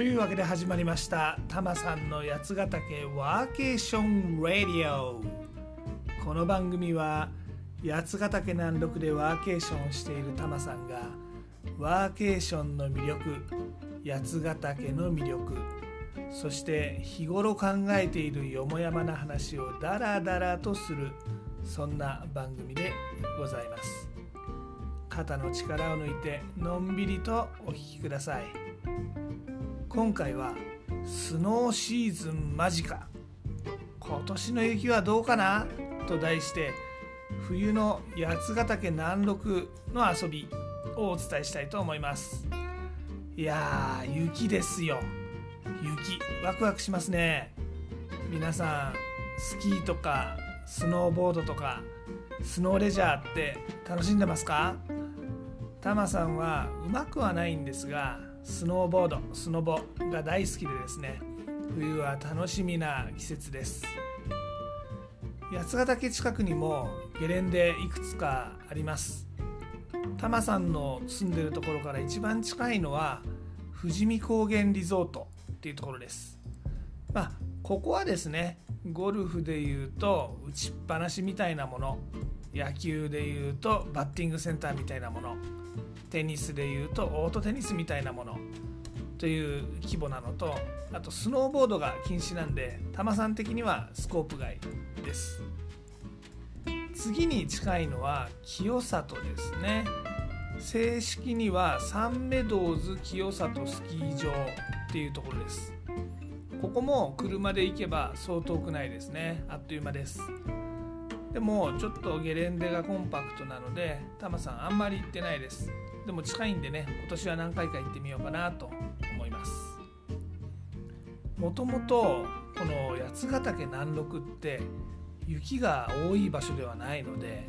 というわけで始まりました。タマさんの八ヶ岳ワーケーション・ラディオ。この番組は八ヶ岳南麓でワーケーションをしているタマさんがワーケーションの魅力八ヶ岳の魅力そして日頃考えているよもやまな話をダラダラとするそんな番組でございます。肩の力を抜いてのんびりとお聴きください。今回はスノーシーズン間近。今年の雪はどうかな？と題して冬の八ヶ岳南麓の遊びをお伝えしたいと思います。いやー雪ですよ。雪ワクワクしますね。皆さんスキーとかスノーボードとかスノーレジャーって楽しんでますか？タマさんはうまくはないんですがスノーボードスノボが大好きでですね冬は楽しみな季節です。八ヶ岳近くにもゲレンデいくつかあります。タマさんの住んでるところから一番近いのは富士見高原リゾートっていうところです。まあここはですねゴルフでいうと打ちっぱなしみたいなもの野球でいうとバッティングセンターみたいなものテニスでいうとオートテニスみたいなものという規模なのとあとスノーボードが禁止なんで多摩さん的にはスコープ外です。次に近いのは清里ですね。正式にはサンメドウズ清里スキー場っていうところです。ここも車で行けばそう遠くないですね。あっという間です。でもちょっとゲレンデがコンパクトなのでタマさんあんまり行ってないです。でも近いんでね今年は何回か行ってみようかなと思います。もともとこの八ヶ岳南麓って雪が多い場所ではないので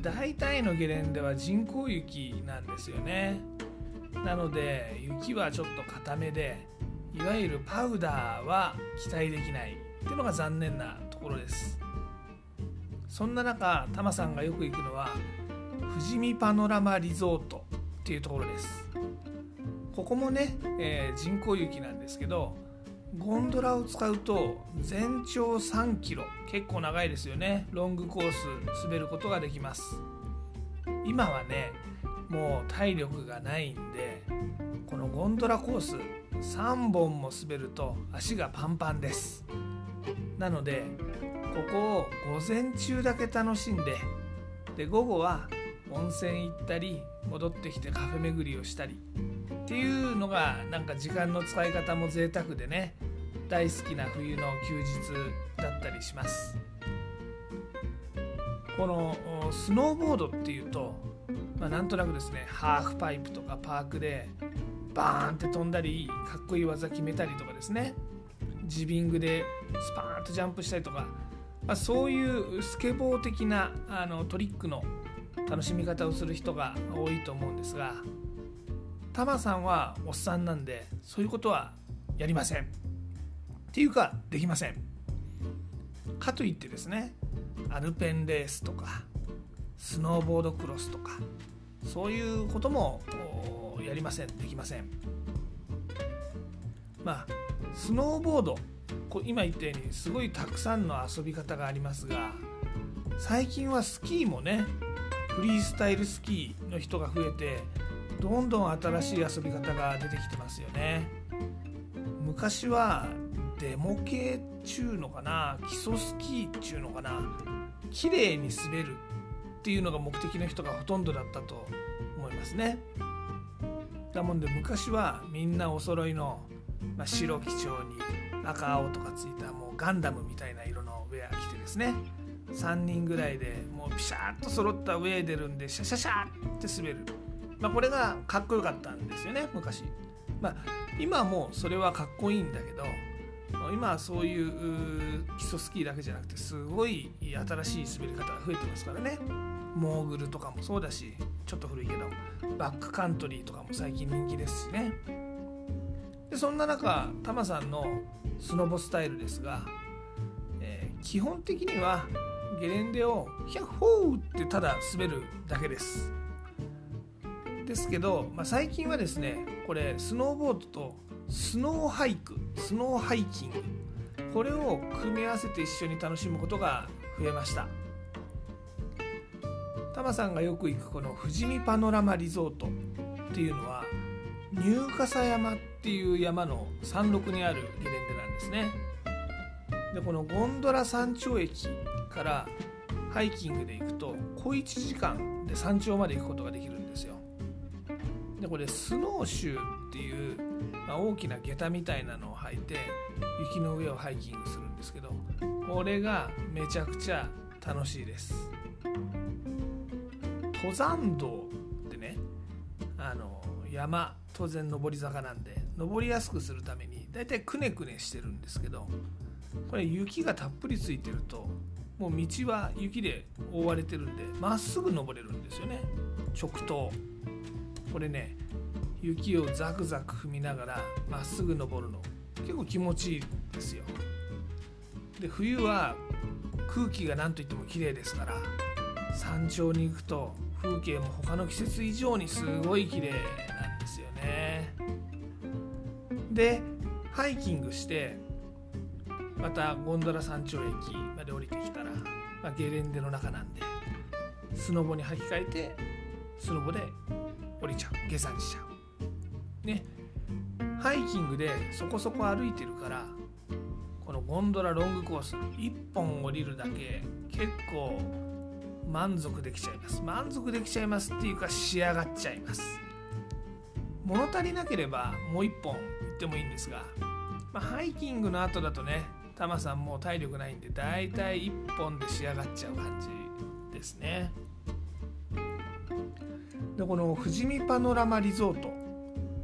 大体のゲレンデは人工雪なんですよね。なので雪はちょっと固めでいわゆるパウダーは期待できないっていうのが残念なところです。そんな中タマさんがよく行くのは富士見パノラマリゾートっていうところです。ここもね、えー、人工雪なんですけどゴンドラを使うと全長3キロ結構長いですよね。ロングコース滑ることができます。今はねもう体力がないんでこのゴンドラコース3本も滑ると足がパンパンです。なのでここを午前中だけ楽しんでで午後は温泉行ったり戻ってきてカフェ巡りをしたりっていうのがなんか時間の使い方も贅沢でね大好きな冬の休日だったりします。このスノーボードっていうと、まあ、なんとなくですねハーフパイプとかパークでバーンって飛んだりかっこいい技決めたりとかですね。ジビングでスパーンとジャンプしたりとか、まあ、そういうスケボー的なあのトリックの楽しみ方をする人が多いと思うんですがタマさんはおっさんなんでそういうことはやりません。っていうかできません。かといってですねアルペンレースとかスノーボードクロスとかそういうこともやりません。できません。まあスノーボード今言ったようにすごいたくさんの遊び方がありますが最近はスキーもねフリースタイルスキーの人が増えてどんどん新しい遊び方が出てきてますよね。昔はデモ系っちゅうのかな基礎スキーっちゅうのかな綺麗に滑るっていうのが目的の人がほとんどだったと思いますね。だもんで昔はみんなお揃いの、まあ、白基調に赤青とかついたもうガンダムみたいな色のウェア着てですね。3人ぐらいでもうピシャーッと揃ったウェー出るんでシャシャシャって滑る、まあ、これがかっこよかったんですよね昔、まあ、今もそれはかっこいいんだけど今はそういう基礎スキーだけじゃなくてすごい新しい滑り方が増えてますからね。モーグルとかもそうだしちょっと古いけどバックカントリーとかも最近人気ですしね。でそんな中タマさんのスノボスタイルですが、えー、基本的にはゲレンデをヒャッホーってただ滑るだけです。ですけど、まあ、最近はですねこれスノーボードとスノーハイクスノーハイキングこれを組み合わせて一緒に楽しむことが増えました。タマさんがよく行くこの富士見パノラマリゾートっていうのは入笠山っていう山の山麓にあるゲレンデですね。でこのゴンドラ山頂駅からハイキングで行くと小1時間で山頂まで行くことができるんですよ。でこれスノーシューっていう、まあ、大きな下駄みたいなのを履いて雪の上をハイキングするんですけどこれがめちゃくちゃ楽しいです。登山道ってねあの山当然上り坂なんで登りやすくするためにだいたいくねくねしてるんですけどこれ雪がたっぷりついてるともう道は雪で覆われてるんでまっすぐ登れるんですよね。直登これね雪をザクザク踏みながらまっすぐ登るの。結構気持ちいいですよ。で冬は空気が何といっても綺麗ですから山頂に行くと風景も他の季節以上にすごい綺麗なんですよね。でハイキングしてまたゴンドラ山頂駅まで降りてきたら、まあ、ゲレンデの中なんでスノボに履き替えてスノボで降りちゃう。下山しちゃう。ね。ハイキングでそこそこ歩いてるからこのゴンドラロングコース1本降りるだけ結構満足できちゃいます。満足できちゃいますっていうか仕上がっちゃいます。物足りなければもう1本ってもいいんですが、まあ、ハイキングの後だとねタマさんもう体力ないんでだいたい1本で仕上がっちゃう感じですね。でこの富士見パノラマリゾート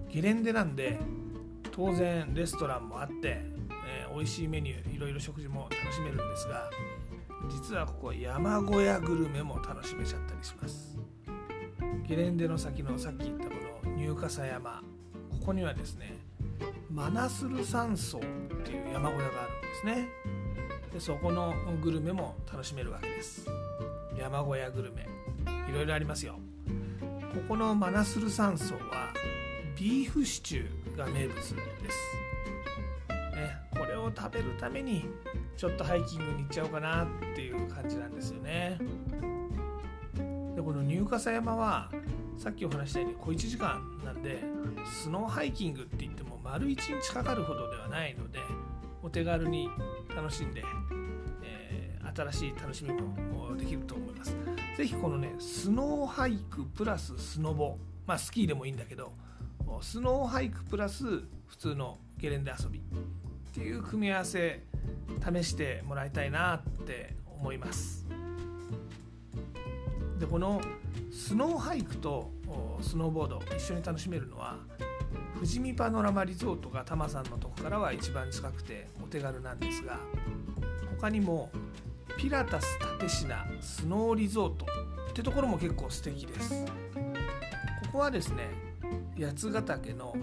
ゲレンデなんで当然レストランもあって、えー、美味しいメニューいろいろ食事も楽しめるんですが実はここ山小屋グルメも楽しめちゃったりします。ゲレンデの先のさっき言ったこの入笠山ここにはですねマナスル山荘っていう山小屋があるんですね。でそこのグルメも楽しめるわけです。山小屋グルメ。いろいろありますよ。ここのマナスル山荘はビーフシチューが名物です、ね、これを食べるためにちょっとハイキングに行っちゃおうかなっていう感じなんですよね。でこの入笠山はさっきお話したように小1時間なんでスノーハイキングって言っても丸1日かかるほどではないのでお手軽に楽しんで、えー、新しい楽しみもできると思います。是非このねスノーハイクプラススノボまあスキーでもいいんだけどスノーハイクプラス普通のゲレンデ遊びっていう組み合わせ試してもらいたいなって思います。でこのスノーハイクとスノーボード一緒に楽しめるのは富士見パノラマリゾートがタマさんのとこからは一番近くてお手軽なんですが他にもピラタス立科スノーリゾートってところも結構素敵ですここはですね八ヶ岳の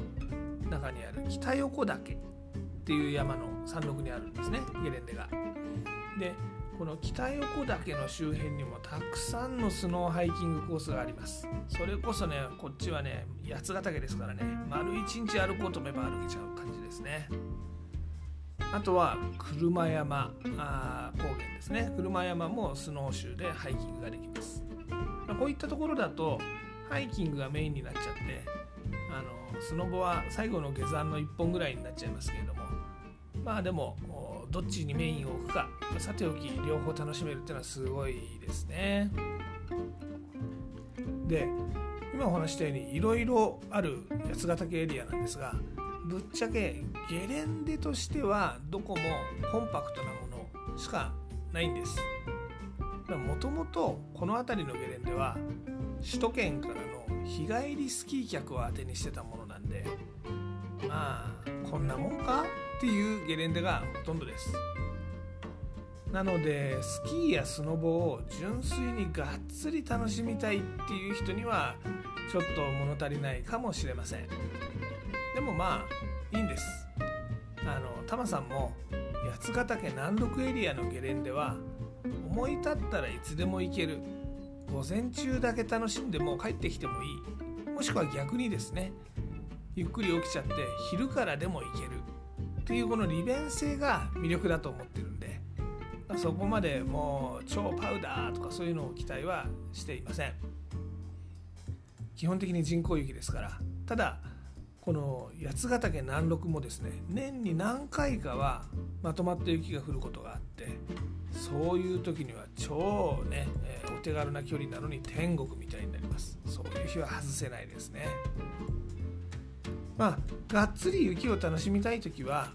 中にある北横岳っていう山の山麓にあるんですねゲレンデが。でこの北横岳の周辺にもたくさんのスノーハイキングコースがあります。それこそねこっちはね八ヶ岳ですからね。丸一日歩こうと思えば歩けちゃう感じですね。あとは車山あ高原ですね。車山もスノーシューでハイキングができます、ま、こういったところだとハイキングがメインになっちゃってあのスノボは最後の下山の1本ぐらいになっちゃいますけれども。まあでもどっちにメインを置くか。さておき両方楽しめるっていうのはすごいですね。で今お話したようにいろいろある八ヶ岳エリアなんですがぶっちゃけゲレンデとしてはどこもコンパクトなものしかないんです。もともとこの辺りのゲレンデは首都圏からの日帰りスキー客を当てにしてたものなんでまあこんなもんか？っていうゲレンデがほとんどです。なのでスキーやスノボを純粋にがっつり楽しみたいっていう人にはちょっと物足りないかもしれません。でもまあいいんです。あのタマさんも八ヶ岳南麓エリアのゲレンデは思い立ったらいつでも行ける。午前中だけ楽しんでも帰ってきてもいい。もしくは逆にですねゆっくり起きちゃって昼からでも行ける。ていうこの利便性が魅力だと思ってるんでそこまでもう超パウダーとかそういうのを期待はしていません。基本的に人工雪ですから。ただこの八ヶ岳南麓もですね年に何回かはまとまった雪が降ることがあってそういう時には超ね、え、お手軽な距離なのに天国みたいになります。そういう日は外せないですね。まあがっつり雪を楽しみたい時は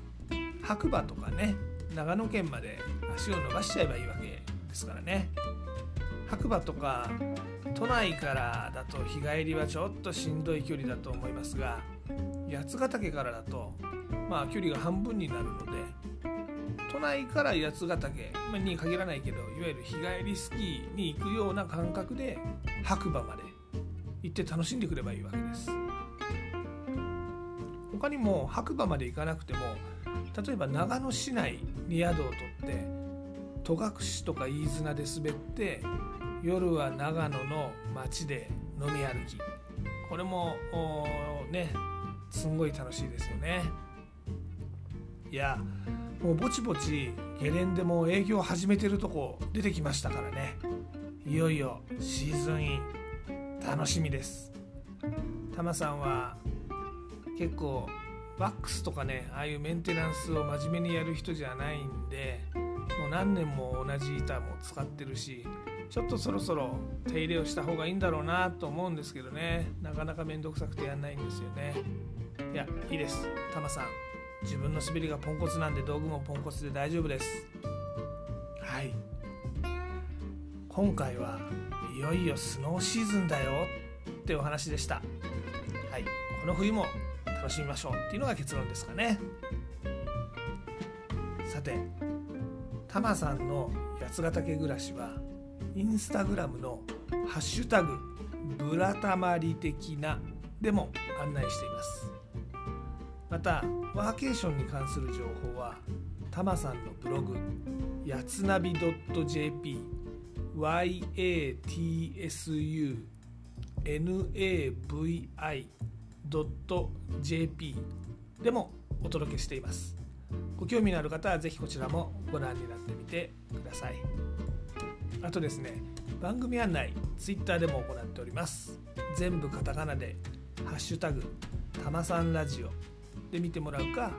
白馬とかね長野県まで足を伸ばしちゃえばいいわけですからね。白馬とか都内からだと日帰りはちょっとしんどい距離だと思いますが八ヶ岳からだとまあ距離が半分になるので都内から八ヶ岳に限らないけどいわゆる日帰りスキーに行くような感覚で白馬まで行って楽しんでくればいいわけです。他にも白馬まで行かなくても例えば長野市内に宿を取って戸隠とか飯綱で滑って夜は長野の街で飲み歩き。これもねすんごい楽しいですよね。いやもうぼちぼちゲレンデも営業始めてるとこ出てきましたからね。いよいよシーズンイン。楽しみです。タマさんは結構ワックスとかねああいうメンテナンスを真面目にやる人じゃないんでもう何年も同じ板も使ってるしちょっとそろそろ手入れをした方がいいんだろうなと思うんですけどね。なかなか面倒くさくてやんないんですよね。いやいいです。タマさん自分の滑りがポンコツなんで道具もポンコツで大丈夫です。はい。今回はいよいよスノーシーズンだよってお話でした。はい。この冬も楽しみましょうっていうのが結論ですかね。さてタマさんの八ヶ岳暮らしはインスタグラムの「ハッシュタグブラタマリ的な」でも案内しています。またワーケーションに関する情報はタマさんのブログやつなび .jp yatsunavi .jp でもお届けしています。ご興味のある方はぜひこちらもご覧になってみてください。あとですね番組案内 Twitter でも行っております。全部カタカナで「ハッシュタグたまさんラジオ」で見てもらうか、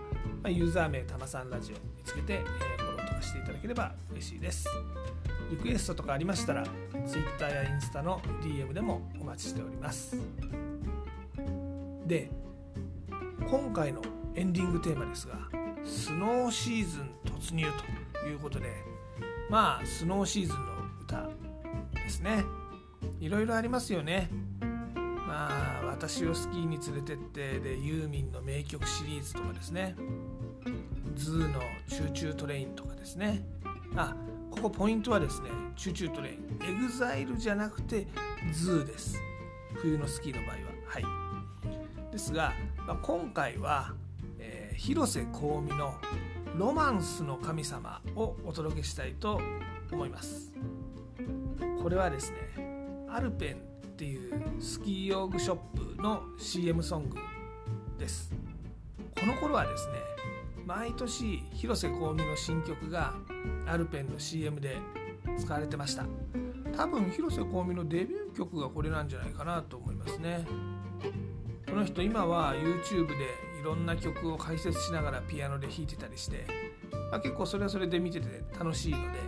まユーザー名たまさんラジオ見つけて、えフォローとかしていただければ嬉しいです。リクエストとかありましたら Twitter やインスタの DM でもお待ちしております。で今回のエンディングテーマですがスノーシーズン突入ということでまあスノーシーズンの歌ですね。いろいろありますよね。まあ私をスキーに連れてってでユーミンの名曲シリーズとかですね。 ZOO の Choo Choo TRAIN とかですね。あここポイントはですね Choo Choo TRAIN。EXILE じゃなくて ZOO です。冬のスキーの場合は。はい。ですが、まあ、今回は、えー、広瀬香美の「ロマンスの神様」をお届けしたいと思います。これはですねアルペンっていうスキー用具ショップの CM ソングです。この頃はですね毎年広瀬香美の新曲がアルペンの CM で使われてました。多分広瀬香美のデビュー曲がこれなんじゃないかなと思いますね。この人今は YouTube でいろんな曲を解説しながらピアノで弾いてたりして、まあ、結構それはそれで見てて楽しいので、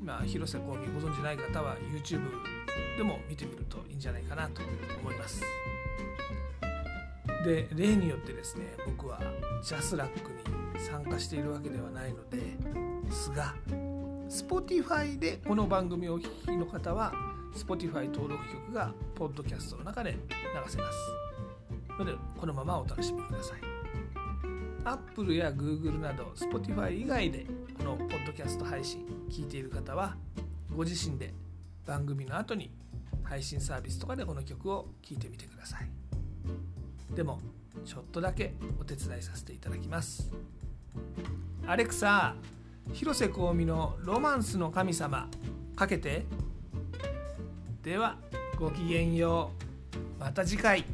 まあ、広瀬香美ご存じない方は YouTube でも見てみるといいんじゃないかなと思います。で例によってですね僕はジャスラックに参加しているわけではないのですが Spotify でこの番組をお聴きの方は Spotify 登録曲がポッドキャストの中で流せます。のでこのままお楽しみください。Apple や Google など Spotify 以外でこのポッドキャスト配信聞いている方はご自身で番組の後に配信サービスとかでこの曲を聴いてみてください。でもちょっとだけお手伝いさせていただきます。アレクサ広瀬香美の「ロマンスの神様」かけて。ではごきげんよう。また次回。